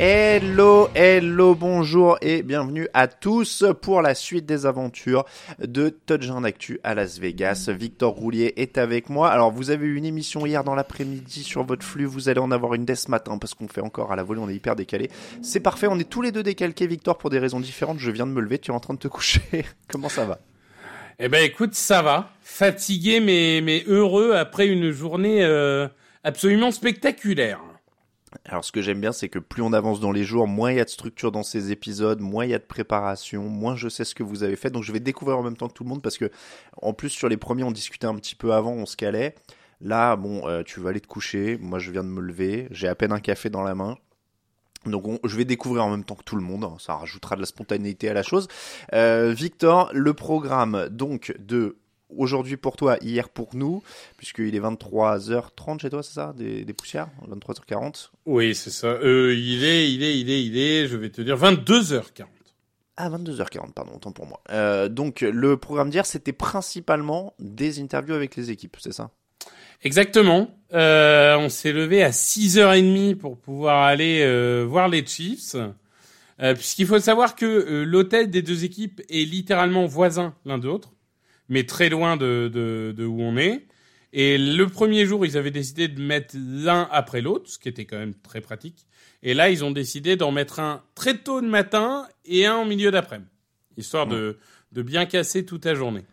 Hello, hello, bonjour et bienvenue à tous pour la suite des aventures de Touchdown Actu à Las Vegas. Victor Roulier est avec moi. Alors, vous avez eu une émission hier dans l'après-midi sur votre flux. Vous allez en avoir une dès ce matin parce qu'on fait encore à la volée. On est hyper décalé. C'est parfait. On est tous les deux décalqués, Victor, pour des raisons différentes. Je viens de me lever. Tu es en train de te coucher. Comment ça va? Eh ben écoute, ça va. Fatigué mais, mais heureux après une journée euh, absolument spectaculaire. Alors ce que j'aime bien, c'est que plus on avance dans les jours, moins il y a de structure dans ces épisodes, moins il y a de préparation, moins je sais ce que vous avez fait. Donc je vais découvrir en même temps que tout le monde parce que en plus sur les premiers on discutait un petit peu avant, on se calait. Là, bon, euh, tu vas aller te coucher. Moi, je viens de me lever. J'ai à peine un café dans la main. Donc on- je vais découvrir en même temps que tout le monde, ça rajoutera de la spontanéité à la chose. Euh, Victor, le programme donc de aujourd'hui pour toi, hier pour nous, puisqu'il est 23h30 chez toi, c'est ça des, des poussières 23h40 Oui, c'est ça. Euh, il est, il est, il est, il est, je vais te dire, 22h40. Ah, 22h40, pardon, autant pour moi. Euh, donc le programme d'hier, c'était principalement des interviews avec les équipes, c'est ça? Exactement. Euh, on s'est levé à 6h30 pour pouvoir aller euh, voir les Chiefs. Euh, Puisqu'il faut savoir que euh, l'hôtel des deux équipes est littéralement voisin l'un de l'autre, mais très loin de, de, de où on est. Et le premier jour, ils avaient décidé de mettre l'un après l'autre, ce qui était quand même très pratique. Et là, ils ont décidé d'en mettre un très tôt le matin et un en milieu d'après-midi, histoire de, de bien casser toute la journée.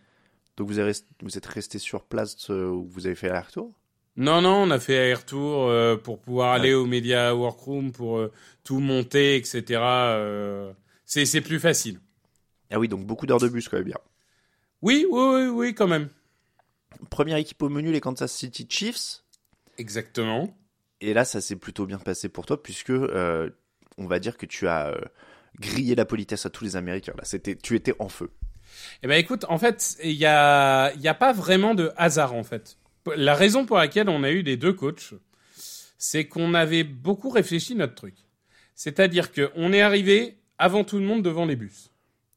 Donc vous, avez, vous êtes resté sur place euh, où vous avez fait l'aller-retour Non, non, on a fait aller-retour euh, pour pouvoir aller au Media Workroom, pour euh, tout monter, etc. euh, c'est c'est plus facile. Ah oui, donc beaucoup d'heures de bus quand même bien. Oui, oui, oui, oui, quand même. Première équipe au menu, les Kansas City Chiefs. Exactement. Et là, ça s'est plutôt bien passé pour toi, puisque euh, on va dire que tu as euh, grillé la politesse à tous les Américains. Là, c'était, tu étais en feu. Eh ben écoute, en fait, il y a, il y a pas vraiment de hasard en fait. La raison pour laquelle on a eu les deux coachs, c'est qu'on avait beaucoup réfléchi notre truc. C'est-à-dire que on est arrivé avant tout le monde devant les bus.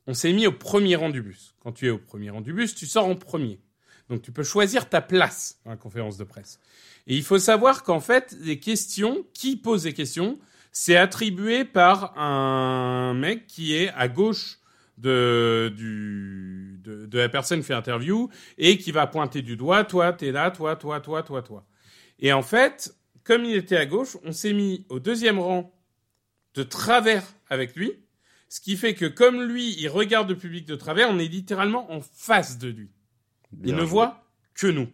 On s'est mis au premier rang du bus. Quand tu es au premier rang du bus, tu sors en premier. Donc tu peux choisir ta place dans la conférence de presse. Et il faut savoir qu'en fait, les questions, qui pose les questions, c'est attribué par un mec qui est à gauche de, du, de, de la personne qui fait interview et qui va pointer du doigt, toi, t'es là, toi, toi, toi, toi, toi. Et en fait, comme il était à gauche, on s'est mis au deuxième rang de travers avec lui, ce qui fait que comme lui, il regarde le public de travers, on est littéralement en face de lui. Bien il ne voit que nous.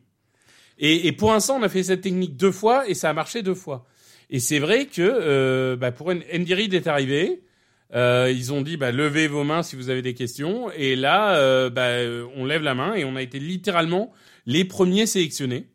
Et, et pour l'instant, on a fait cette technique deux fois et ça a marché deux fois. Et c'est vrai que euh, bah, pour Andy Reid est arrivé, euh, ils ont dit bah, levez vos mains si vous avez des questions. Et là, euh, bah, euh, on lève la main et on a été littéralement les premiers sélectionnés.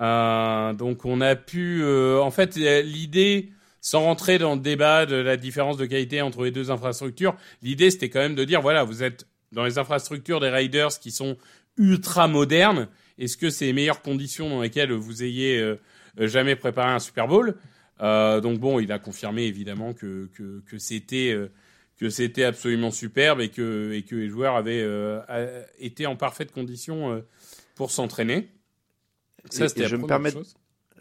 Euh, donc on a pu, euh, en fait, l'idée, sans rentrer dans le débat de la différence de qualité entre les deux infrastructures, l'idée c'était quand même de dire voilà, vous êtes dans les infrastructures des Raiders qui sont ultra modernes. Est-ce que c'est les meilleures conditions dans lesquelles vous ayez euh, jamais préparé un Super Bowl? Euh, Donc bon, il a confirmé évidemment que que, que c'était euh, que c'était absolument superbe et que, et que les joueurs avaient été en parfaite condition pour s'entraîner. Ça, c'était je me permets,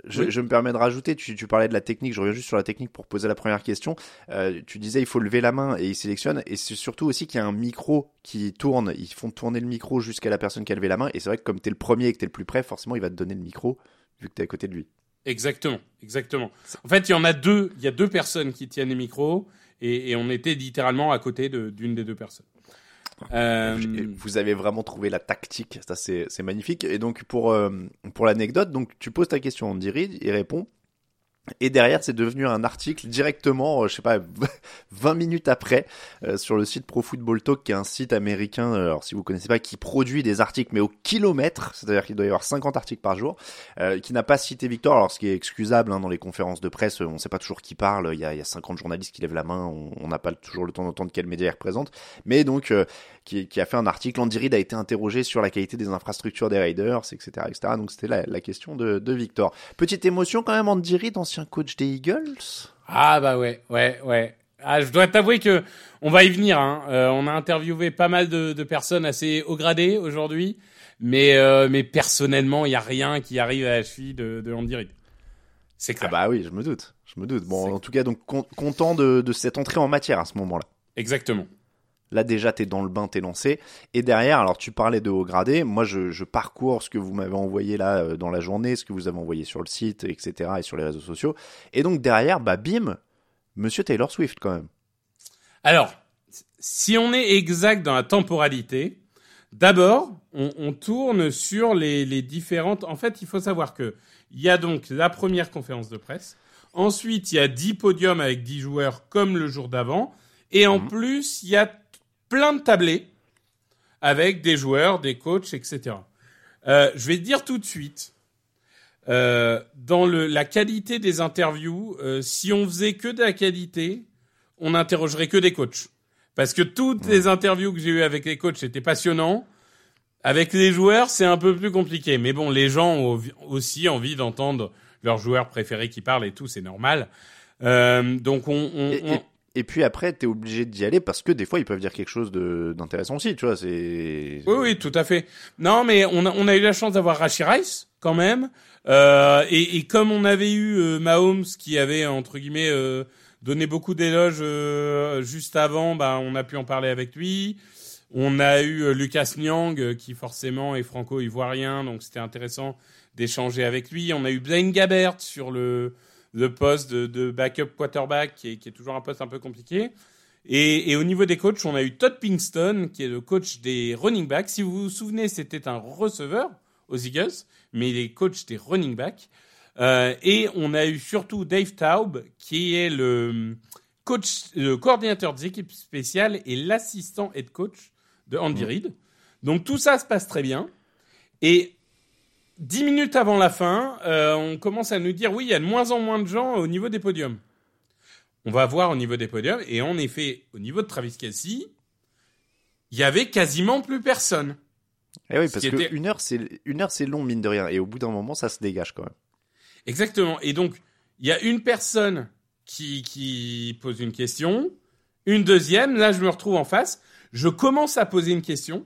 je, me permets de rajouter, tu, tu, parlais de la technique, je reviens juste sur la technique pour poser la première question. Euh, tu disais il faut lever la main et il sélectionne, et c'est surtout aussi qu'il y a un micro qui tourne, ils font tourner le micro jusqu'à la personne qui a levé la main, et c'est vrai que comme tu es le premier et que tu es le plus près, forcément il va te donner le micro vu que tu es à côté de lui. Exactement, exactement. En fait, il y en a deux, il y a deux personnes qui tiennent les micros, et, et on était littéralement à côté d'une des deux personnes. Euh... Vous avez vraiment trouvé la tactique, ça c'est magnifique. Et donc pour euh, pour l'anecdote, donc tu poses ta question Andy Reid, il répond. Et derrière, c'est devenu un article directement, euh, je sais pas, 20 minutes après, euh, sur le site Pro Football Talk, qui est un site américain, euh, alors si vous connaissez pas, qui produit des articles, mais au kilomètre, c'est-à-dire qu'il doit y avoir 50 articles par jour, qui n'a pas cité Victor, alors ce qui est excusable hein, dans les conférences de presse, on sait pas toujours qui parle, il y a, il y a 50 journalistes qui lèvent la main, on n'a pas toujours le temps d'entendre quel média il représente, mais donc qui, qui, a fait un article. Andy Reid a été interrogé sur la qualité des infrastructures des Raiders, etc., etc. Donc c'était la, la, question de, de, Victor. Petite émotion quand même, Andy Reid, ancien coach des Eagles? Ah bah ouais, ouais, ouais. Ah, je dois t'avouer que on va y venir. Hein. Euh, on a interviewé pas mal de, de personnes assez haut gradées aujourd'hui, mais euh, mais personnellement, il y a rien qui arrive à la cheville de, de Andy Reid. C'est clair. Ah bah oui, je me doute, je me doute. Bon, en tout cas, donc content de, de cette entrée en matière à ce moment-là. Exactement. Là déjà, t'es dans le bain, t'es lancé. Et derrière, alors tu parlais de haut gradé. Moi, je, je parcours ce que vous m'avez envoyé là euh, dans la journée, ce que vous avez envoyé sur le site, etc. et sur les réseaux sociaux. Et donc derrière, bah bim, Monsieur Taylor Swift quand même. Alors, si on est exact dans la temporalité, d'abord, on, on, tourne sur les, les différentes. En fait, il faut savoir que il y a donc la première conférence de presse. Ensuite, il y a 10 podiums avec 10 joueurs comme le jour d'avant. Et en mmh. plus, il y a plein de tablés avec des joueurs, des coachs, etc. Euh, je vais te dire tout de suite, euh, dans le, la qualité des interviews, euh, si on faisait que de la qualité, on n'interrogerait que des coachs. Parce que toutes les interviews que j'ai eues avec les coachs étaient passionnants. Avec les joueurs, c'est un peu plus compliqué. Mais bon, les gens ont aussi envie d'entendre leurs joueurs préférés qui parlent et tout, c'est normal. Euh, donc on, on, et puis après, t'es obligé d'y aller parce que des fois, ils peuvent dire quelque chose d'intéressant aussi, tu vois. C'est. Oui, oui, tout à fait. Non, mais on a, on a eu la chance d'avoir Rashi Rice quand même. Euh, et, et, comme on avait eu euh, Mahomes qui avait entre guillemets euh, donné beaucoup d'éloges euh, juste avant, bah on a pu en parler avec lui. On a eu euh, Lucas Nyang qui forcément est franco-ivoirien, donc c'était intéressant d'échanger avec lui. On a eu Blaine Gabbert sur le le poste de, backup quarterback qui est, toujours un poste un peu compliqué. Et, au niveau des coachs, on a eu Todd Pinkston, qui est le coach des running backs. Si vous vous souvenez, c'était un receveur aux Eagles, mais il est coach des running backs. Euh, et on a eu surtout Dave Taub, qui est le coach, le coordinateur des équipes spéciales et l'assistant head coach de Andy Reid. Donc tout ça se passe très bien. Et dix minutes avant la fin, euh, on commence à nous dire oui, il y a de moins en moins de gens au niveau des podiums. On va voir au niveau des podiums, et en effet, au niveau de Travis Kelsey, il y avait quasiment plus personne. Eh oui, parce que une heure, c'est une heure, c'est long mine de rien, et au bout d'un moment, ça se dégage quand même. Exactement. Et donc, il y a une personne qui qui pose une question, une deuxième. Là, je me retrouve en face. Je commence à poser une question.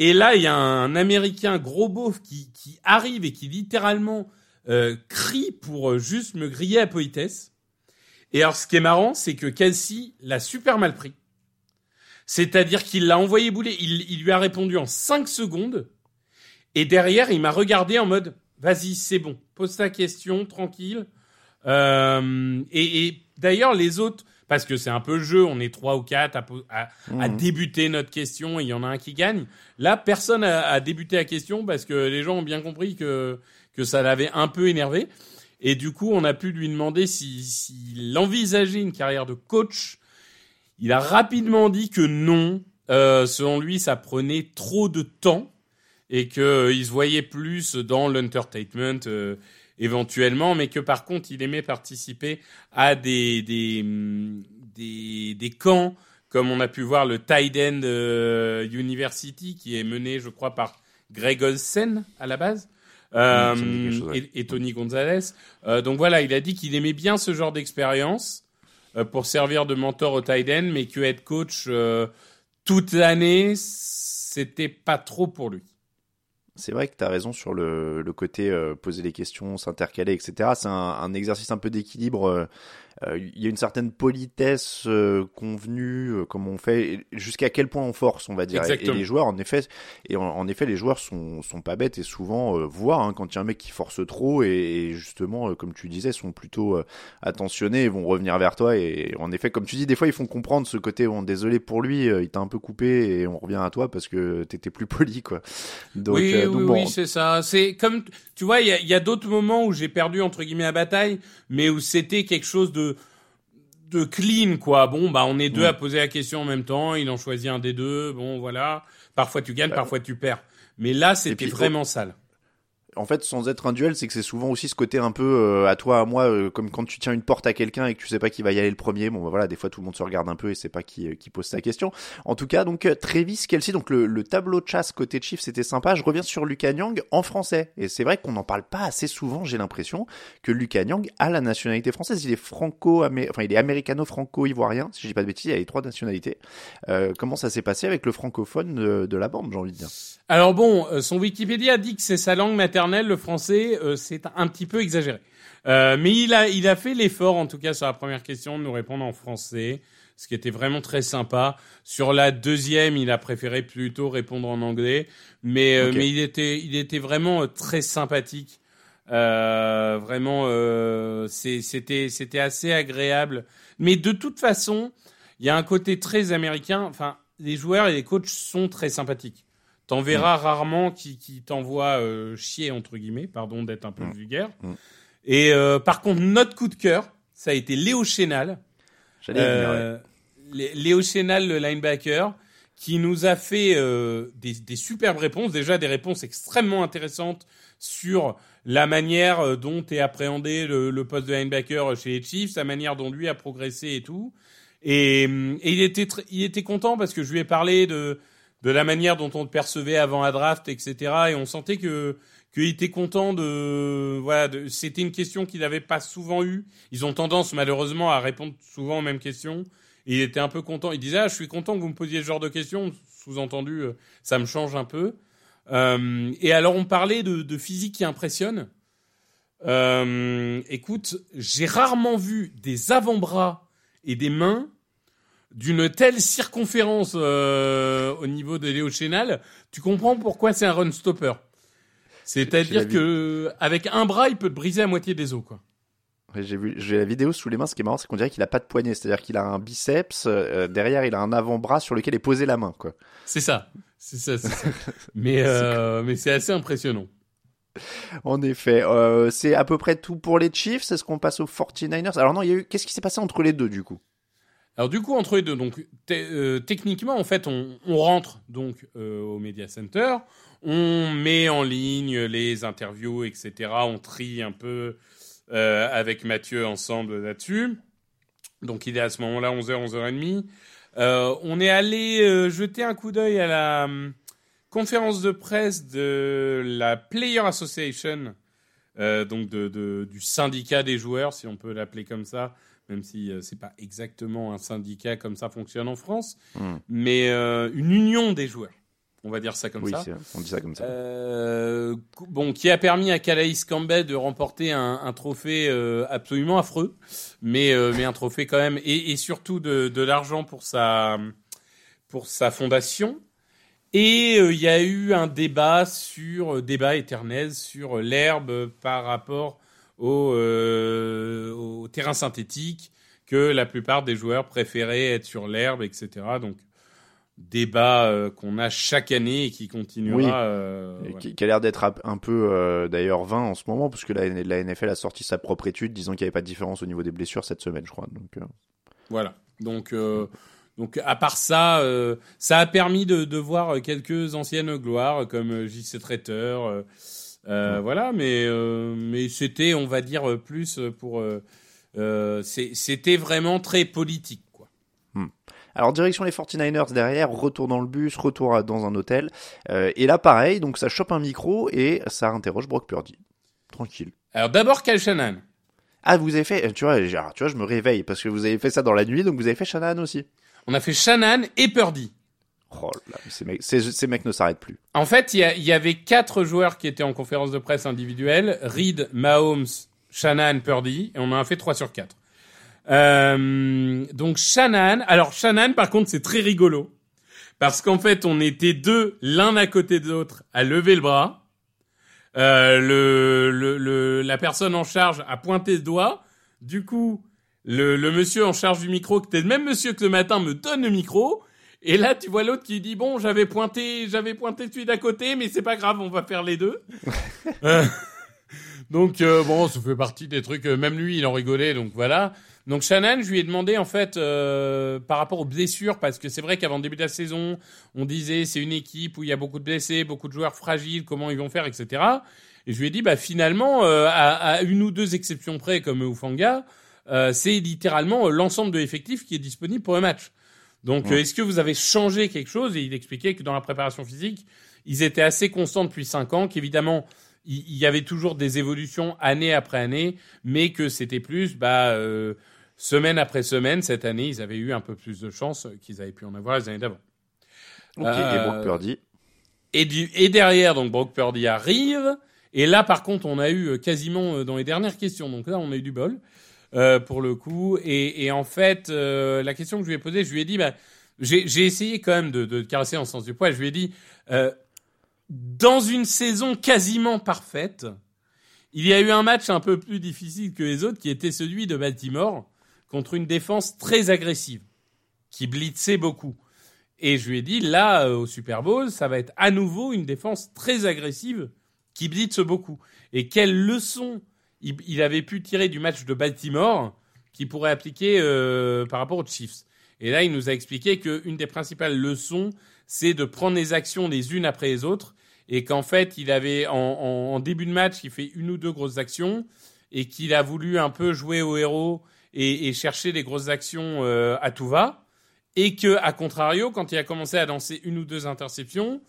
Et là, il y a un Américain gros beauf qui, qui arrive et qui littéralement euh, crie pour euh, juste me griller à politesse. Et alors, ce qui est marrant, c'est que Kelsey l'a super mal pris. C'est-à-dire qu'il l'a envoyé bouler. Il, il, lui a répondu en 5 secondes. Et derrière, il m'a regardé en mode, vas-y, c'est bon, pose ta question, tranquille. Euh, et, et d'ailleurs, les autres, parce que c'est un peu le jeu, on est trois ou quatre à, à, mhm. débuter notre question et il y en a un qui gagne. Là, personne a, a, débuté la question parce que les gens ont bien compris que, que ça l'avait un peu énervé. Et du coup, on a pu lui demander s'il si, envisageait une carrière de coach. Il a rapidement dit que non. Euh, selon lui, ça prenait trop de temps et qu'il euh, se voyait plus dans l'entertainment. Euh, éventuellement, mais que par contre, il aimait participer à des, des, des, des camps, comme on a pu voir le Tide End euh, University, qui est mené, je crois, par Greg Olsen à la base. Euh, et, Tony Gonzalez. Euh, donc voilà, il a dit qu'il aimait bien ce genre d'expérience. pour servir de mentor au tight end, mais que être coach toute l'année, c'était pas trop pour lui. C'est vrai que tu raison sur le, côté euh, poser des questions, s'intercaler, etc. C'est un, exercice un peu d'équilibre euh, il y a une certaine politesse euh, convenue, euh, comme on fait, jusqu'à quel point on force, on va dire. Et, les joueurs, en effet, et en, effet, les joueurs sont, sont pas bêtes et souvent voient hein, quand il y a un mec qui force trop et, justement, comme tu disais, sont plutôt attentionnés et vont revenir vers toi. Et en effet, comme tu dis, des fois, ils font comprendre ce côté, on désolé pour lui, il t'a un peu coupé et on revient à toi parce que t'étais plus poli, quoi. Donc, oui, oui, oui c'est ça. C'est comme, tu vois, il y a, y a d'autres moments où j'ai perdu entre guillemets la bataille, mais où c'était quelque chose de de clean quoi. Bon bah on est deux à poser la question en même temps, il en choisit un des deux. Bon voilà. Parfois tu gagnes, bah, parfois tu perds. Mais là c'était vraiment sale en fait, sans être un duel, c'est que c'est souvent aussi ce côté un peu euh, à toi, à moi, euh, comme quand tu tiens une porte à quelqu'un et que tu sais pas qui va y aller le premier. Bon, bah, voilà, des fois tout le monde se regarde un peu et c'est pas qui, euh, qui pose sa question. En tout cas, donc Travis Kelsey, donc le, le tableau de chasse côté Chief, c'était sympa. Je reviens sur Lucas Nyang en français et c'est vrai qu'on n'en parle pas assez souvent. J'ai l'impression que Lucas Nyang a la nationalité française. Il est franco, enfin il est américano-franco-ivoirien. Si je dis pas de bêtises, il a les trois nationalités. comment ça s'est passé avec le francophone de, de la bande, j'ai envie de dire? Alors bon, son Wikipédia dit que c'est sa langue maternelle le français, euh, c'est un petit peu exagéré. Euh, mais il a, il a fait l'effort, en tout cas sur la première question, de nous répondre en français, ce qui était vraiment très sympa. Sur la deuxième, il a préféré plutôt répondre en anglais, mais, euh, mais il était, il était vraiment très sympathique. vraiment, c'était, c'était assez agréable. Mais de toute façon, il y a un côté très américain. Enfin, les joueurs et les coachs sont très sympathiques. T'en verras mm. rarement qui, qui t'envoie euh, chier, entre guillemets, pardon d'être un peu mm. vulgaire. Mm. Et euh, par contre, notre coup de cœur, ça a été Léo Chénal. Euh, Léo Chénal, le linebacker, qui nous a fait euh, des, des superbes réponses, déjà des réponses extrêmement intéressantes sur la manière dont est appréhendé le, le, poste de linebacker chez les Chiefs, sa manière dont lui a progressé et tout. Et, et il était il était content parce que je lui ai parlé de de la manière dont on le percevait avant la draft, etc. Et on sentait que qu'il était content de voilà. C'était une question qu'il n'avait pas souvent eue. Ils ont tendance malheureusement à répondre souvent aux mêmes questions. Il était un peu content. Il disait ah je suis content que vous me posiez ce genre de questions. Sous-entendu euh, ça me change un peu. Euh, et alors on parlait de, de physique qui impressionne. Euh, écoute, j'ai rarement vu des avant-bras et des mains d'une telle circonférence euh, au niveau de Léo Chénal, tu comprends pourquoi c'est un run stopper. C'est-à-dire que avec un bras, il peut te briser à moitié des os, quoi. J'ai vu, j'ai la vidéo sous les mains. Ce qui est marrant, c'est qu'on dirait qu'il a pas de poignet. C'est-à-dire qu'il a un biceps euh, derrière, il a un avant-bras sur lequel est posée la main, quoi. C'est ça, c'est ça, ça. mais euh, mais c'est assez impressionnant. En effet, c'est à peu près tout pour les Chiefs. C'est ce qu'on passe aux 49ers. Alors non, il y a eu. Qu'est-ce qui s'est passé entre les deux du coup? Alors du coup, entre les deux, donc euh, techniquement, en fait, on, rentre donc euh, au Media Center, on met en ligne les interviews, etc. On trie un peu euh, avec Mathieu ensemble là-dessus. Donc il est à ce moment-là 11h, 11h30. on est allé jeter un coup d'œil à la conférence de presse de la Player Association, donc de, du syndicat des joueurs, si on peut l'appeler comme ça, même si euh, c'est pas exactement un syndicat comme ça fonctionne en France, hmm. mais euh, une union des joueurs. On va dire ça comme ça. Oui, on dit ça comme ça. Euh, bon, qui a permis à Calais Campbell de remporter un, un trophée euh, absolument affreux, mais mais un trophée quand même, et, et surtout de, de l'argent pour sa pour sa fondation. Et il y a eu un débat sur débat éternel sur l'herbe par rapport au, euh, au terrain synthétique, que la plupart des joueurs préféraient être sur l'herbe, etc. Donc, débat euh, qu'on a chaque année et qui continuera. Euh, qui, a l'air d'être un peu d'ailleurs vain en ce moment, parce que la, la, NFL a sorti sa propre étude disant qu'il n'y avait pas de différence au niveau des blessures cette semaine, je crois. Donc, Voilà. Donc, donc à part ça, ça a permis de, de, voir quelques anciennes gloires comme JC Traiteur. Euh, voilà, mais euh, mais c'était, on va dire, plus pour. Euh, c'était vraiment très politique, quoi. Hmm. Alors direction les 49ers derrière, retour dans le bus, retour dans un hôtel. et là pareil, donc ça chope un micro et ça interroge Brock Purdy. Tranquille. Alors d'abord Kyle Shannon. Ah, vous avez fait, tu vois, genre, tu vois, je me réveille parce que vous avez fait ça dans la nuit, donc vous avez fait Shannon aussi. On a fait Shannon et Purdy. Oh là, ces mecs, ces, ces mecs ne s'arrêtent plus. En fait, il y, y avait quatre joueurs qui étaient en conférence de presse individuelle. Reed, Mahomes, Shannon, Purdy. Et on en a fait trois sur quatre. Euh, donc Shannon. Alors Shannon, par contre, c'est très rigolo. Parce qu'en fait, on était deux, l'un à côté de l'autre, à lever le bras. Euh, le, le, le- la personne en charge a pointé le doigt. Du coup, le, le monsieur en charge du micro, qui était le même monsieur que le matin, me donne le micro. Et là, tu vois l'autre qui dit bon, j'avais pointé, j'avais pointé celui d'à côté, mais c'est pas grave, on va faire les deux. Euh, donc euh, bon, ça fait partie des trucs. euh, même lui, il en rigolait, donc voilà. Donc Shannon, je lui ai demandé en fait euh, par rapport aux blessures, parce que c'est vrai qu'avant le début de la saison, on disait c'est une équipe où il y a beaucoup de blessés, beaucoup de joueurs fragiles, comment ils vont faire, etc. Et je lui ai dit bah finalement, euh, à, à une ou deux exceptions près, comme Ufanga, euh, c'est littéralement l'ensemble de l'effectif qui est disponible pour le match. Donc, Ouais. euh, est-ce que vous avez changé quelque chose? Et il expliquait que dans la préparation physique, ils étaient assez constants depuis cinq ans, qu'évidemment, il y avait toujours des évolutions année après année, mais que c'était plus, bah, euh, semaine après semaine, cette année, ils avaient eu un peu plus de chance qu'ils avaient pu en avoir les années d'avant. Ok, Euh, et Brock Purdy? Et, du, et derrière, donc Brock Purdy arrive. Et là, par contre, on a eu euh, quasiment euh, dans les dernières questions. Donc là, on a eu du bol euh, pour le coup. Et, en fait, euh, la question que je lui ai posée, je lui ai dit, bah, j'ai essayé quand même de, caresser en sens du poil. Je lui ai dit, euh, dans une saison quasiment parfaite, il y a eu un match un peu plus difficile que les autres, qui était celui de Baltimore contre une défense très agressive, qui blitzait beaucoup. Et je lui ai dit, là, au Super Bowl, ça va être à nouveau une défense très agressive qui blitze beaucoup. Et quelle leçon il, avait pu tirer du match de Baltimore qu'il pourrait appliquer euh, par rapport aux Chiefs. Et là, il nous a expliqué qu'une des principales leçons, c'est de prendre les actions les unes après les autres. Et qu'en fait, il avait, en, début de match, il fait une ou deux grosses actions et qu'il a voulu un peu jouer au héros et, et chercher des grosses actions euh, à tout va et que, à contrario, quand il a commencé à lancer une ou deux interceptions,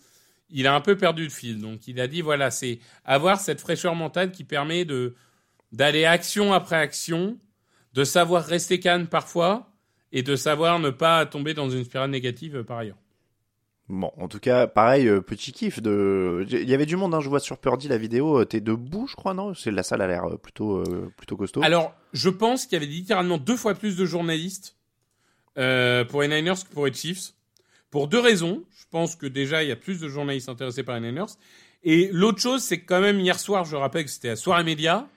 il a un peu perdu le fil. Donc, il a dit voilà, c'est avoir cette fraîcheur mentale qui permet de d'aller action après action, de savoir rester calme parfois et de savoir ne pas tomber dans une spirale négative par ailleurs. Bon, en tout cas, pareil, euh, petit kiff de. Il y avait du monde, hein, je vois sur Purdy la vidéo. euh, T'es debout, je crois, non? C'est la salle a l'air euh, plutôt, euh, plutôt costaud. Alors, je pense qu'il y avait littéralement deux fois plus de journalistes euh, pour les Niners que pour les Chiefs. Pour deux raisons. Je pense que déjà, il y a plus de journalistes intéressés par les Niners. Et l'autre chose, c'est que quand même, hier soir, je rappelle que c'était à Soirée Média.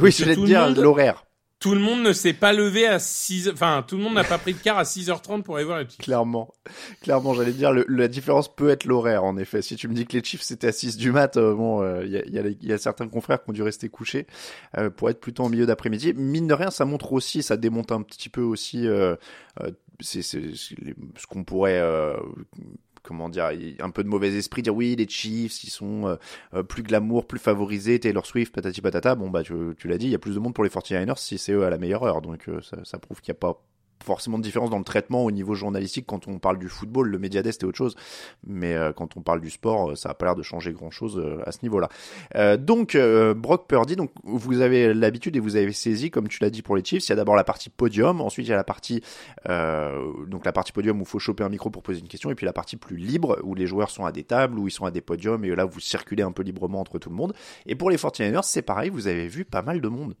Oui, je voulais tout te dire monde- l'horaire. Tout le monde ne s'est pas levé à 6 Enfin, tout le monde n'a pas pris de car à 6h30 pour aller voir les Chiefs. Clairement, clairement, j'allais dire, le- la différence peut être l'horaire, en effet. Si tu me dis que les Chiefs c'était à 6 du mat, euh, bon, euh, il y, a, il y, a, y a certains confrères qui ont dû rester couchés euh, pour être plutôt en milieu d'après-midi. Mine de rien, ça montre aussi, ça démonte un petit peu aussi euh, euh, c'est ce qu'on pourrait euh, comment dire, un peu de mauvais esprit, dire oui, les Chiefs, ils sont euh, euh, plus glamour, plus favorisés, Taylor Swift, patati patata. Bon, bah, tu, tu l'as dit, il y a plus de monde pour les 49ers si c'est eux à la meilleure heure. Donc, euh, ça, ça prouve qu'il n'y a pas forcément de différence dans le traitement au niveau journalistique quand on parle du football. Le Mediadest est autre chose. Mais euh, quand on parle du sport, euh, ça n'a pas l'air de changer grand-chose euh, à ce niveau-là. Euh, donc, euh, Brock Purdy, donc, vous avez l'habitude et vous avez saisi, comme tu l'as dit pour les Chiefs, il y a d'abord la partie podium, ensuite il y a la partie, euh, donc la partie podium où il faut choper un micro pour poser une question, et puis la partie plus libre où les joueurs sont à des tables, où ils sont à des podiums, et là vous circulez un peu librement entre tout le monde. Et pour les 49ers, c'est pareil, vous avez vu pas mal de monde.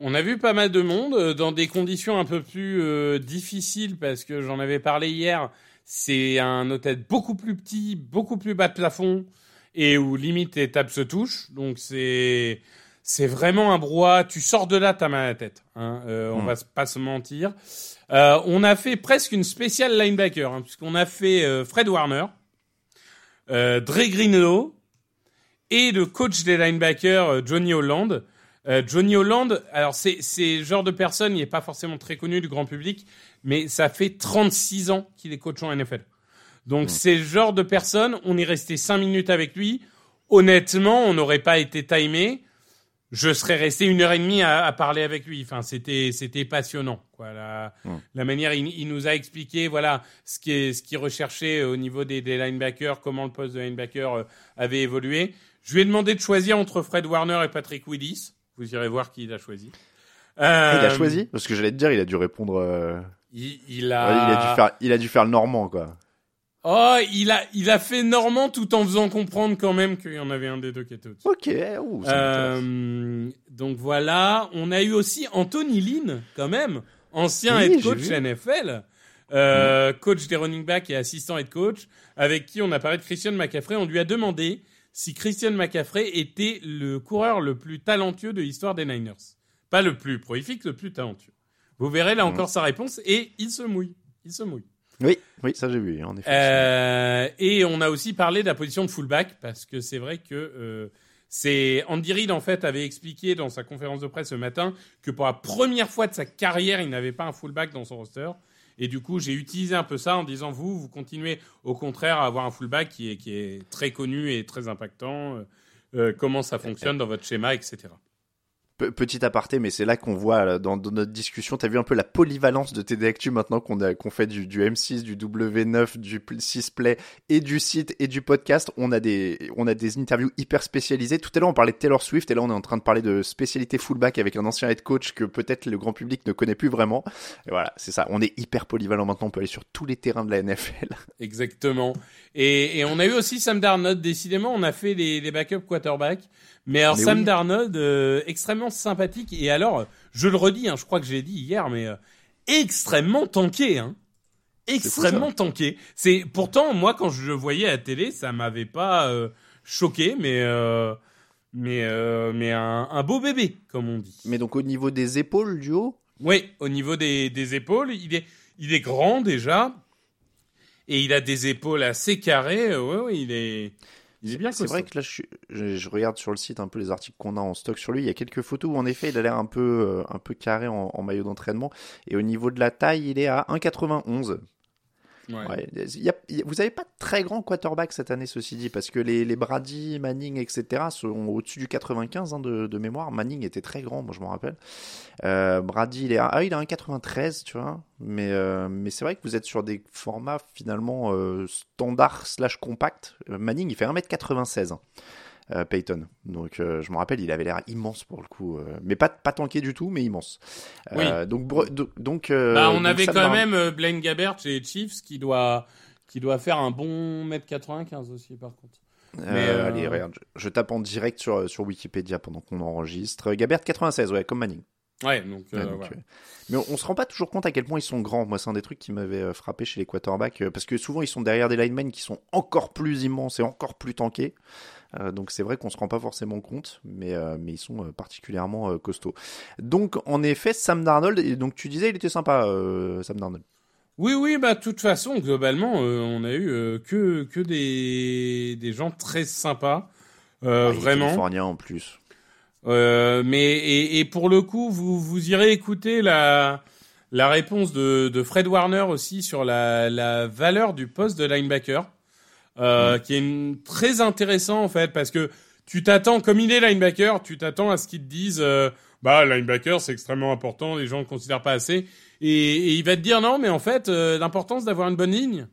On a vu pas mal de monde euh, dans des conditions un peu plus euh, difficiles parce que j'en avais parlé hier. C'est un hôtel beaucoup plus petit, beaucoup plus bas de plafond et où limite les tables se touchent. Donc c'est c'est vraiment un brouhaha. Tu sors de là, t'as mal à la tête. Hein. Euh, On va pas se mentir. Euh, on a fait presque une spéciale linebacker hein, puisqu'on a fait euh, Fred Warner, euh, Dre Greenlow et le coach des linebackers Johnny Holland. Euh, Johnny Holland, alors c'est c'est le genre de personne, il n'est pas forcément très connu du grand public, mais ça fait 36 ans qu'il est coach en NFL. Donc c'est le genre de personne, on est resté 5 minutes avec lui. Honnêtement, on n'aurait pas été timé. Je serais resté une heure et demie à, à parler avec lui. Enfin, c'était c'était passionnant. Quoi. La, Mm. la manière, il, il nous a expliqué voilà ce qui est ce qu'il recherchait au niveau des, des linebackers, comment le poste de linebacker euh, avait évolué. Je lui ai demandé de choisir entre Fred Warner et Patrick Willis. Vous irez voir qui il a choisi. Ah, il a Euh, choisi Parce que j'allais te dire, il a dû répondre. euh, Il, il ouais, a. il, a dû faire, il a dû faire le normand, quoi. Oh, il a, il a fait Normand tout en faisant comprendre quand même qu'il y en avait un des deux qui était au-dessus. Ok, ouh, ça. Euh, donc voilà, on a eu aussi Anthony Lynn, quand même, ancien Oui, head coach. NFL, euh, coach des running backs et assistant head coach, avec qui on a parlé de Christian McCaffrey. On lui a demandé si Christian McCaffrey était le coureur le plus talentueux de l'histoire des Niners. Pas le plus prolifique, le plus talentueux. Vous verrez là encore sa réponse et il se mouille. Il se mouille. Oui, oui, ça j'ai vu, en effet. Euh, et on a aussi parlé de la position de fullback parce que c'est vrai que euh, c'est Andy Reid en fait avait expliqué dans sa conférence de presse ce matin que pour la première fois de sa carrière, il n'avait pas un fullback dans son roster. Et du coup, j'ai utilisé un peu ça en disant vous, vous continuez au contraire à avoir un fullback qui est, très connu et très impactant. euh, euh, comment ça fonctionne dans votre schéma, etc. Pe- Petit aparté, mais c'est là qu'on voit là, dans, notre discussion, t'as vu un peu la polyvalence de TD Actu maintenant qu'on qu'on fait du, du M6, du W9, du 6 Play et du site et du podcast. On a des on a des interviews hyper spécialisées. Tout à l'heure on parlait de Taylor Swift et là on est en train de parler de spécialité fullback avec un ancien head coach que peut-être le grand public ne connaît plus vraiment. Et voilà, c'est ça. On est hyper polyvalent maintenant. On peut aller sur tous les terrains de la NFL. Exactement. Et, et on a eu aussi Sam Darnold. Décidément, on a fait les, les backup quarterbacks. Mais alors Mais Sam oui. Darnold, euh, extrêmement sympathique. Et alors, je le redis, hein, je crois que je l'ai dit hier, mais euh, extrêmement tanké. Hein. Extrêmement tanké. C'est pourtant moi quand je le voyais à la télé, ça m'avait pas euh, choqué, mais euh, mais euh, mais un, un beau bébé, comme on dit. Mais donc au niveau des épaules du haut, Oui, au niveau des, des épaules, il est, il est grand déjà. Et il a des épaules assez carrées. Oui, oui, il est, il est bien C'est vrai que là, je, je, je regarde sur le site un peu les articles qu'on a en stock sur lui. Il y a quelques photos où, en effet, il a l'air un peu, euh, un peu carré en, en maillot d'entraînement. Et au niveau de la taille, il est à 1,91. Vous n'avez pas de très grand quarterback cette année, ceci dit, parce que les, Brady, Manning, etc. sont au-dessus du 95 hein, de, mémoire. Manning était très grand, moi je m'en rappelle. Euh, Brady, il est ah, il a un 93, tu vois. Mais, euh, mais c'est vrai que vous êtes sur des formats finalement euh, standard slash compact. Manning, il fait 1m96. hein, euh, Peyton. Donc euh, je me rappelle, il avait l'air immense pour le coup, euh, mais pas pas tanké du tout, mais immense. Euh, Donc Bah, on donc avait quand me- même Blaine Gabbert chez les Chiefs qui doit, qui doit faire un bon mètre 95 aussi, par contre. Mais, euh, Allez, regarde, je, je tape en direct sur, sur Wikipédia pendant qu'on enregistre. Gabert 96, ouais, comme Manning. Ouais, donc, euh, Ouais, donc, voilà. Mais on, on se rend pas toujours compte à quel point ils sont grands. Moi, c'est un des trucs qui m'avait frappé chez les quarterbacks, parce que souvent ils sont derrière des linemen qui sont encore plus immenses et encore plus tankés. Euh, donc c'est vrai qu'on se rend pas forcément compte, mais, euh, mais ils sont euh, particulièrement euh, costauds. Donc en effet, Sam Darnold, et donc tu disais il était sympa, euh, Sam Darnold. Oui, oui, bah, de toute façon, globalement, euh, on a eu euh, que, que des, des gens très sympas. Euh, Ah, il est vraiment. Californien en plus. Euh, mais et, et pour le coup, vous vous irez écouter la la réponse de, de Fred Warner aussi sur la, la valeur du poste de linebacker, euh, qui est une, très intéressant en fait parce que tu t'attends comme il est linebacker, tu t'attends à ce qu'ils te disent euh, bah linebacker c'est extrêmement important, les gens ne le considèrent pas assez et, et il va te dire non mais en fait euh, l'importance d'avoir une bonne ligne.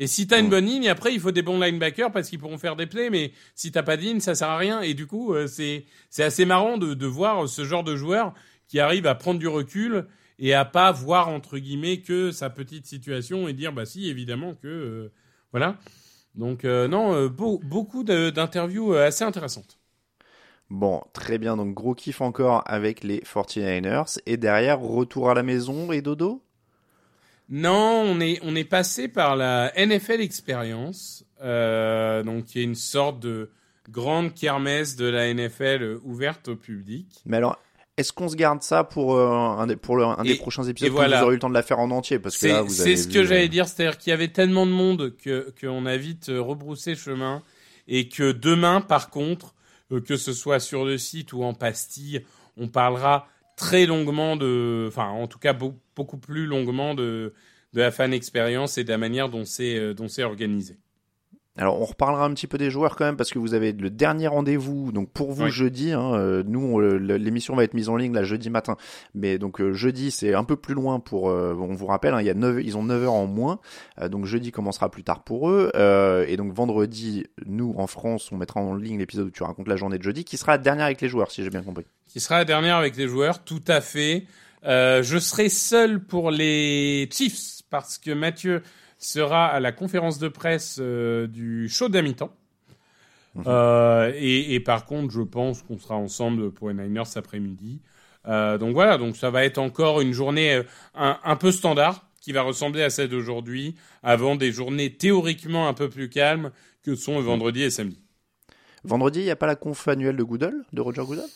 Et si t'as une bonne ligne, après il faut des bons linebackers parce qu'ils pourront faire des plays, mais si t'as pas de ligne, ça sert à rien. Et du coup, euh, c'est c'est assez marrant de, de voir ce genre de joueur qui arrive à prendre du recul et à pas voir entre guillemets que sa petite situation et dire bah si évidemment que euh, voilà. Donc euh, non, euh, beau- beaucoup d'interviews euh, assez intéressantes. Bon, très bien, donc gros kiff encore avec les 49ers. Et derrière, retour à la maison et dodo? Non, on est on est passé par la NFL Experience, euh, donc qui est une sorte de grande kermesse de la NFL ouverte au public. Mais alors, est-ce qu'on se garde ça pour euh, un, des, pour le- un des prochains épisodes voilà. vous aurez eu le temps de la faire en entier Parce que là, C'est vous c'est avez ce vu, que euh, j'allais dire, c'est-à-dire qu'il y avait tellement de monde que qu'on a vite euh, rebroussé chemin et que demain, par contre, euh, que ce soit sur le site ou en pastille, on parlera très longuement de, enfin, en tout cas beau- beaucoup plus longuement de de la fan expérience et de la manière dont c'est dont c'est organisé. Alors on reparlera un petit peu des joueurs quand même parce que vous avez le dernier rendez-vous donc pour vous Oui. jeudi. Hein, euh, nous l'émission va être mise en ligne là jeudi matin, mais donc euh, jeudi c'est un peu plus loin pour. euh, on vous rappelle, hein, il y a 9, ils ont 9 heures en moins, euh, donc jeudi commencera plus tard pour eux euh, et donc vendredi nous en France on mettra en ligne l'épisode où tu racontes la journée de jeudi qui sera la dernière avec les joueurs si j'ai bien compris. Qui sera la dernière avec les joueurs, tout à fait. Euh, je serai seul pour les Chiefs parce que Mathieu sera à la conférence de presse euh, du show d'à mi-temps. Euh, et, et par contre, je pense qu'on sera ensemble pour les Niners cet après-midi. Euh, donc voilà, donc ça va être encore une journée un, un peu standard qui va ressembler à celle d'aujourd'hui, avant des journées théoriquement un peu plus calmes que sont le vendredi et samedi. Vendredi il n'y a pas la conf annuelle de Goodall, de Roger Goodall?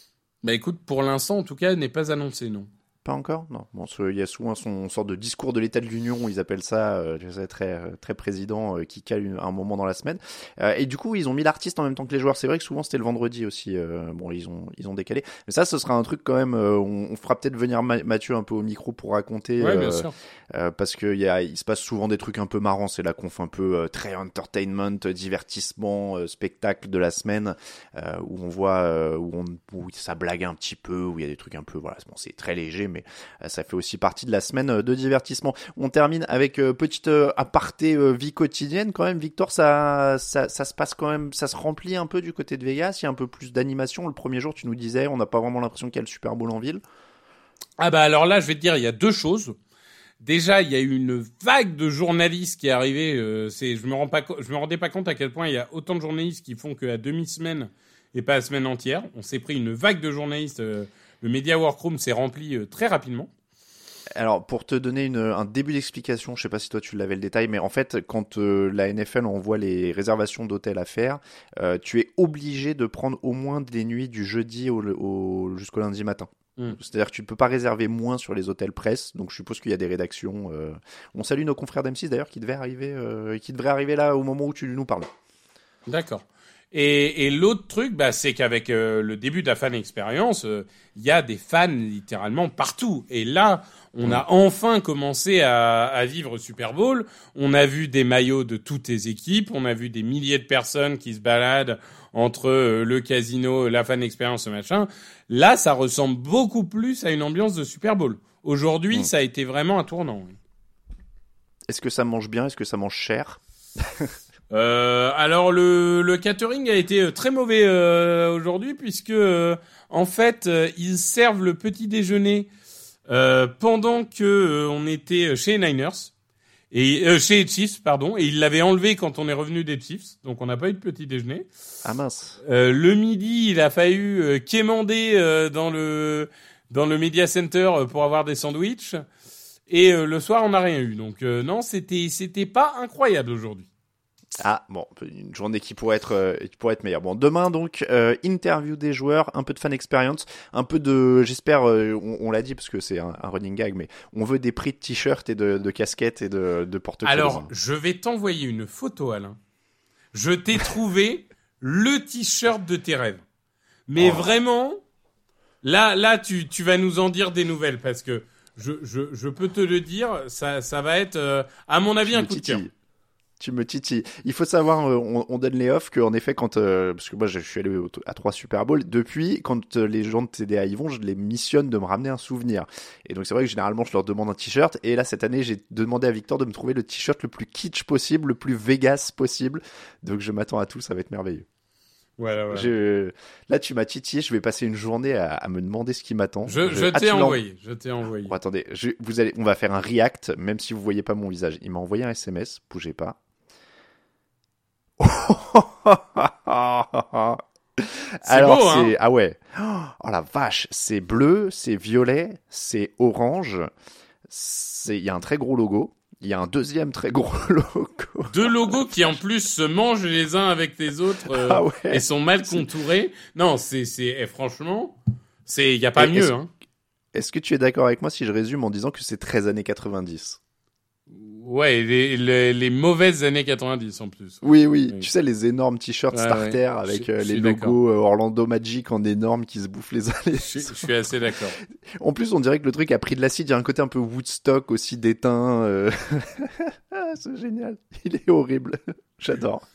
Bah écoute, pour l'instant en tout cas, elle n'est pas annoncée, non. Pas encore Non. Bon, ce- il y a souvent son sorte de discours de l'état de l'Union, ils appellent ça, euh, tu sais, très euh, très président euh, qui cale une- un moment dans la semaine. Euh, et du coup, ils ont mis l'artiste en même temps que les joueurs. C'est vrai que souvent c'était le vendredi aussi. bon, ils ont ils ont décalé. Mais ça, ce sera un truc quand même. on, on fera peut-être venir Ma- Mathieu un peu au micro pour raconter. Ouais, bien sûr. parce que il y a, il se passe souvent des trucs un peu marrants. C'est la conf un peu très entertainment, divertissement, spectacle de la semaine où on voit où on où ça blague un petit peu, où il y a des trucs un peu voilà. Bon, c'est très léger, mais euh, ça fait aussi partie de la semaine euh, de divertissement. On termine avec euh, petite aparté vie quotidienne quand même. Victor, ça, ça ça se passe quand même, ça se remplit un peu du côté de Vegas. Il y a un peu plus d'animation. Le premier jour, tu nous disais, on n'a pas vraiment l'impression qu'il y a le Super Bowl en ville. Ah bah alors là, je vais te dire, il y a deux choses. Déjà, il y a eu une vague de journalistes qui est arrivée. euh, c'est, je me rends pas, je me rendais pas compte à quel point il y a autant de journalistes qui font qu'à demi-semaine et pas à semaine entière. On s'est pris une vague de journalistes. euh, le Media Workroom s'est rempli euh, très rapidement. Alors, pour te donner une, un début d'explication, je sais pas si toi tu l'avais le détail, mais en fait, quand euh, la NFL envoie les réservations d'hôtels à faire, euh, tu es obligé de prendre au moins des nuits du jeudi au, au- jusqu'au lundi matin. Mm. C'est-à-dire que tu ne peux pas réserver moins sur les hôtels presse, donc je suppose qu'il y a des rédactions. euh, On salue nos confrères d'M6 d'ailleurs qui devaient arriver, qui devraient arriver là au moment où tu nous parles. D'accord. Et, et l'autre truc, bah, c'est qu'avec euh, le début de la fan expérience, euh, il y a des fans littéralement partout. Et là, on a enfin commencé à, à vivre Super Bowl. On a vu des maillots de toutes les équipes. On a vu des milliers de personnes qui se baladent entre euh, le casino, la fan expérience, ce machin. Là, ça ressemble beaucoup plus à une ambiance de Super Bowl. Aujourd'hui, Mm. ça a été vraiment un tournant. Est-ce que ça mange bien? Est-ce que ça mange cher? Euh, alors le, le catering a été euh, très mauvais euh, aujourd'hui puisque euh, en fait euh, ils servent le petit déjeuner euh, pendant que euh, on était chez Niners et euh, chez Chiefs pardon et ils l'avaient enlevé quand on est revenu des Chiefs donc on n'a pas eu de petit déjeuner. Ah mince. Euh, le midi il a fallu euh, quémander euh, dans le dans le media center euh, pour avoir des sandwichs et euh, le soir on n'a rien eu donc euh, non c'était c'était pas incroyable aujourd'hui. Ah bon, une journée qui pourrait être euh, qui pourrait être meilleure. Bon, demain donc euh, interview des joueurs, un peu de fan experience, un peu de, j'espère, euh, on, on l'a dit parce que c'est un, un running gag, mais on veut des prix de t-shirts et de, de casquettes et de, de porte-clés. Alors, je vais t'envoyer une photo, Alain. Je t'ai trouvé le t-shirt de tes rêves. Mais Oh. vraiment, là, là, tu, tu vas nous en dire des nouvelles parce que je, je, je peux te le dire, ça, ça va être, euh, à mon avis, un coup de cœur. Tu me titilles. Il faut savoir, euh, on, on donne les offs qu'en effet, quand euh, parce que moi je suis allé au- à trois Super Bowl, depuis quand euh, les gens de TDA y vont, je les missionne de me ramener un souvenir. Et donc c'est vrai que généralement je leur demande un t-shirt. Et là cette année, j'ai demandé à Victor de me trouver le t-shirt le plus kitsch possible, le plus Vegas possible. Donc je m'attends à tout, ça va être merveilleux. Voilà, voilà. Je- Là tu m'as titillé, je vais passer une journée à, à me demander ce qui m'attend. Je, je t'ai envoyé, je t'ai envoyé. Bon, attendez, je- vous allez, on va faire un react, même si vous voyez pas mon visage. Il m'a envoyé un SMS, bougez pas. Alors beau, hein c'est ah ouais. Oh la vache, c'est bleu, c'est violet, c'est orange. C'est il y a un très gros logo. Il y a un deuxième très gros logo. Deux logos qui en plus se mangent les uns avec les autres euh, Ah ouais. et sont mal contourés. Non, c'est c'est eh, franchement, c'est y a pas Et mieux est-ce- hein. Est-ce que tu es d'accord avec moi si je résume en disant que c'est 13 années 90 Ouais, les, les, les mauvaises années 90 en plus. Oui, oui, Oui. tu sais les énormes t-shirts Ouais, starter ouais. avec Je- euh, je les logos euh, Orlando Magic en énorme qui se bouffent les uns les Je, suis- je suis assez d'accord. En plus, on dirait que le truc a pris de l'acide. Il y a un côté un peu Woodstock aussi déteint. euh. Ah, c'est génial. Il est horrible. J'adore.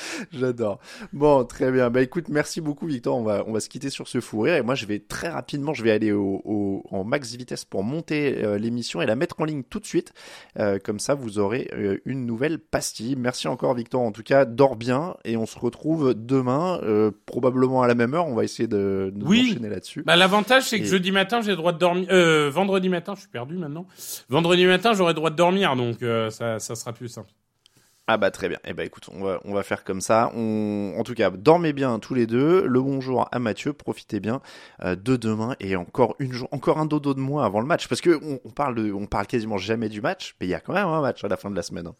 J'adore. Bon, très bien. Bah écoute, merci beaucoup Victor. On va on va se quitter sur ce fou rire et moi je vais très rapidement, je vais aller au, au en max vitesse pour monter euh, l'émission et la mettre en ligne tout de suite. Euh, comme ça, vous aurez euh, une nouvelle pastille. Merci encore Victor. En tout cas, dors bien et on se retrouve demain, euh, probablement à la même heure. On va essayer de, de Oui. enchaîner là-dessus. Bah, l'avantage, c'est que Et- jeudi matin, j'ai le droit de dormir. Euh, vendredi matin, je suis perdu maintenant. Vendredi matin, j'aurai le droit de dormir, donc euh, ça, ça sera plus simple. Ah bah très bien. Eh bah écoute, on va, on va faire comme ça. On, en tout cas, dormez bien tous les deux. Le bonjour à Mathieu. Profitez bien euh, de demain et encore une jour, encore un dodo de moins avant le match. Parce que on, on parle de, on parle quasiment jamais du match, mais il y a quand même un match à la fin de la semaine. hein.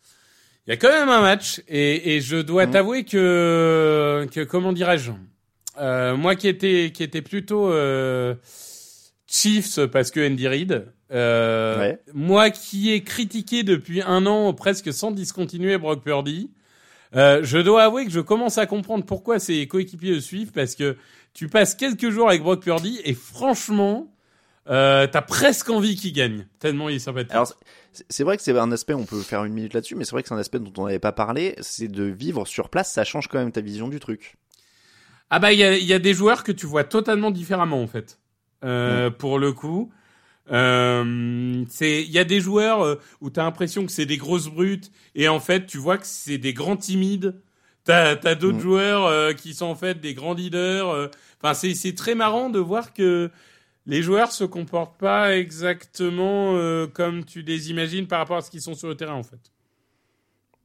Il y a quand même un match, et, et je dois Mhm. t'avouer que, que comment dirais-je, euh, moi qui étais qui était plutôt euh, Chiefs parce que Andy Reid, euh, Ouais. moi qui ai critiqué depuis un an presque sans discontinuer Brock Purdy, euh, je dois avouer que je commence à comprendre pourquoi ses coéquipiers le suivent parce que tu passes quelques jours avec Brock Purdy et franchement, euh, t'as presque envie qu'il gagne tellement il est sympathique. Alors c'est- vrai que c'est un aspect, on peut faire une minute là-dessus, mais c'est vrai que c'est un aspect dont on n'avait pas parlé. C'est de vivre sur place, ça change quand même ta vision du truc. Ah bah il y a, il y a des joueurs que tu vois totalement différemment en fait. Euh, Pour le coup, euh, c'est il y a des joueurs euh, où t'as l'impression que c'est des grosses brutes et en fait tu vois que c'est des grands timides. T'as as, d'autres Mhm. joueurs euh, qui sont en fait des grands leaders. Enfin c'est c'est très marrant de voir que les joueurs se comportent pas exactement euh, comme tu les imagines par rapport à ce qu'ils sont sur le terrain en fait.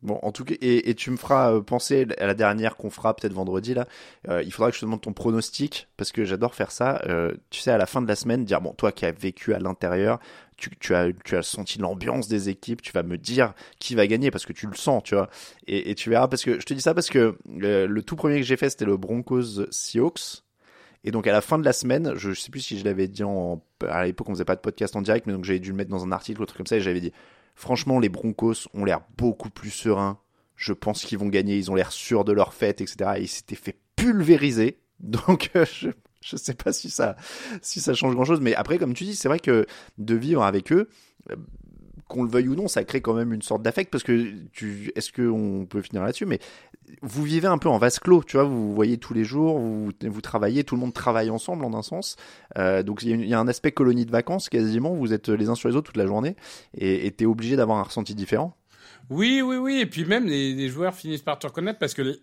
Bon, en tout cas, et, tu me feras euh, penser à la dernière qu'on fera peut-être vendredi là. Euh, il faudra que je te demande ton pronostic parce que j'adore faire ça. Euh, tu sais, à la fin de la semaine, dire bon, toi qui as vécu à l'intérieur, tu, as tu as senti l'ambiance des équipes, tu vas me dire qui va gagner parce que tu le sens, tu vois. Et, tu verras parce que je te dis ça parce que le, le tout premier que j'ai fait c'était le Broncos Seahawks. Et donc à la fin de la semaine, je, je sais plus si je l'avais dit en, à l'époque on faisait pas de podcast en direct, mais donc j'avais dû le mettre dans un article ou un truc comme ça et j'avais dit franchement les Broncos ont l'air beaucoup plus sereins. Je pense qu'ils vont gagner, ils ont l'air sûrs de leur fête, etc. Et ils s'étaient fait pulvériser. Donc euh, je je sais pas si ça si ça change grand chose, mais après comme tu dis, c'est vrai que de vivre avec eux. euh, qu'on le veuille ou non, ça crée quand même une sorte d'affect parce que tu, est-ce qu'on peut finir là-dessus, mais vous vivez un peu en vase clos, tu vois, vous vous voyez tous les jours, vous, vous travaillez, tout le monde travaille ensemble en un sens, euh, donc il y, a y un aspect colonie de vacances quasiment, vous êtes les uns sur les autres toute la journée et t'es obligé d'avoir un ressenti différent. Oui, oui, oui. Et puis même, les, les joueurs finissent par te reconnaître parce que euh,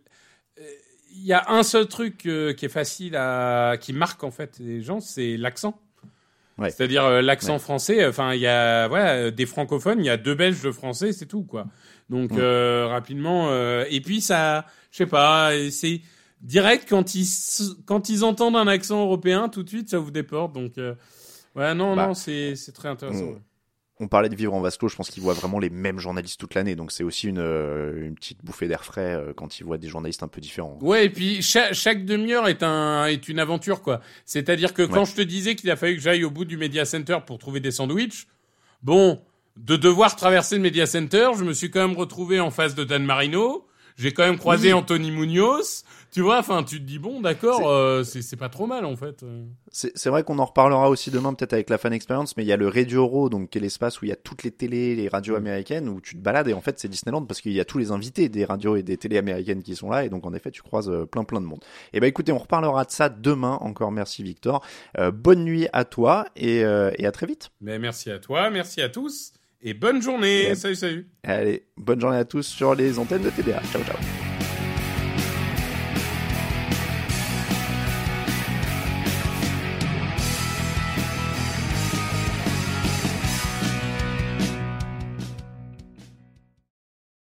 il y a un seul truc euh, qui est facile à, qui marque en fait les gens, c'est l'accent. Ouais. C'est-à-dire euh, l'accent Ouais. français. Enfin, il y a voilà des francophones, il y a deux Belges de français, c'est tout quoi. Donc Ouais. euh, rapidement. euh, et puis ça, je sais pas, c'est direct quand ils quand ils entendent un accent européen, tout de suite ça vous déporte. Donc euh, ouais, non, Bah, non, c'est c'est très intéressant. on- parlait de vivre en vase clos, je pense qu'ils voient vraiment les mêmes journalistes toute l'année, donc c'est aussi une, euh, une petite bouffée d'air frais euh, quand ils voient des journalistes un peu différents. Ouais, et puis chaque, chaque demi-heure est un est une aventure quoi. C'est-à-dire que quand Ouais. je te disais qu'il a fallu que j'aille au bout du Media Center pour trouver des sandwichs, bon, de devoir traverser le Media Center, je me suis quand même retrouvé en face de Dan Marino. J'ai quand même croisé Oui. Anthony Munoz. Tu vois, enfin, tu te dis bon, d'accord, euh, c'est c'est pas trop mal en fait. euh. C'est vrai qu'on en reparlera aussi demain peut-être avec la fan experience, mais il y a le Radio Row, donc qui est l'espace où il y a toutes les télés, les radios américaines, où tu te balades et en fait c'est Disneyland parce qu'il y a tous les invités des radios et des télés américaines qui sont là et donc en effet tu croises euh, plein plein de monde. Et ben écoutez, on reparlera de ça demain. Encore merci Victor. Euh, bonne nuit à toi et, euh, et à très vite. Mais merci à toi, merci à tous et bonne journée. Salut, salut. Allez, bonne journée à tous sur les antennes de TDA. Ciao ciao.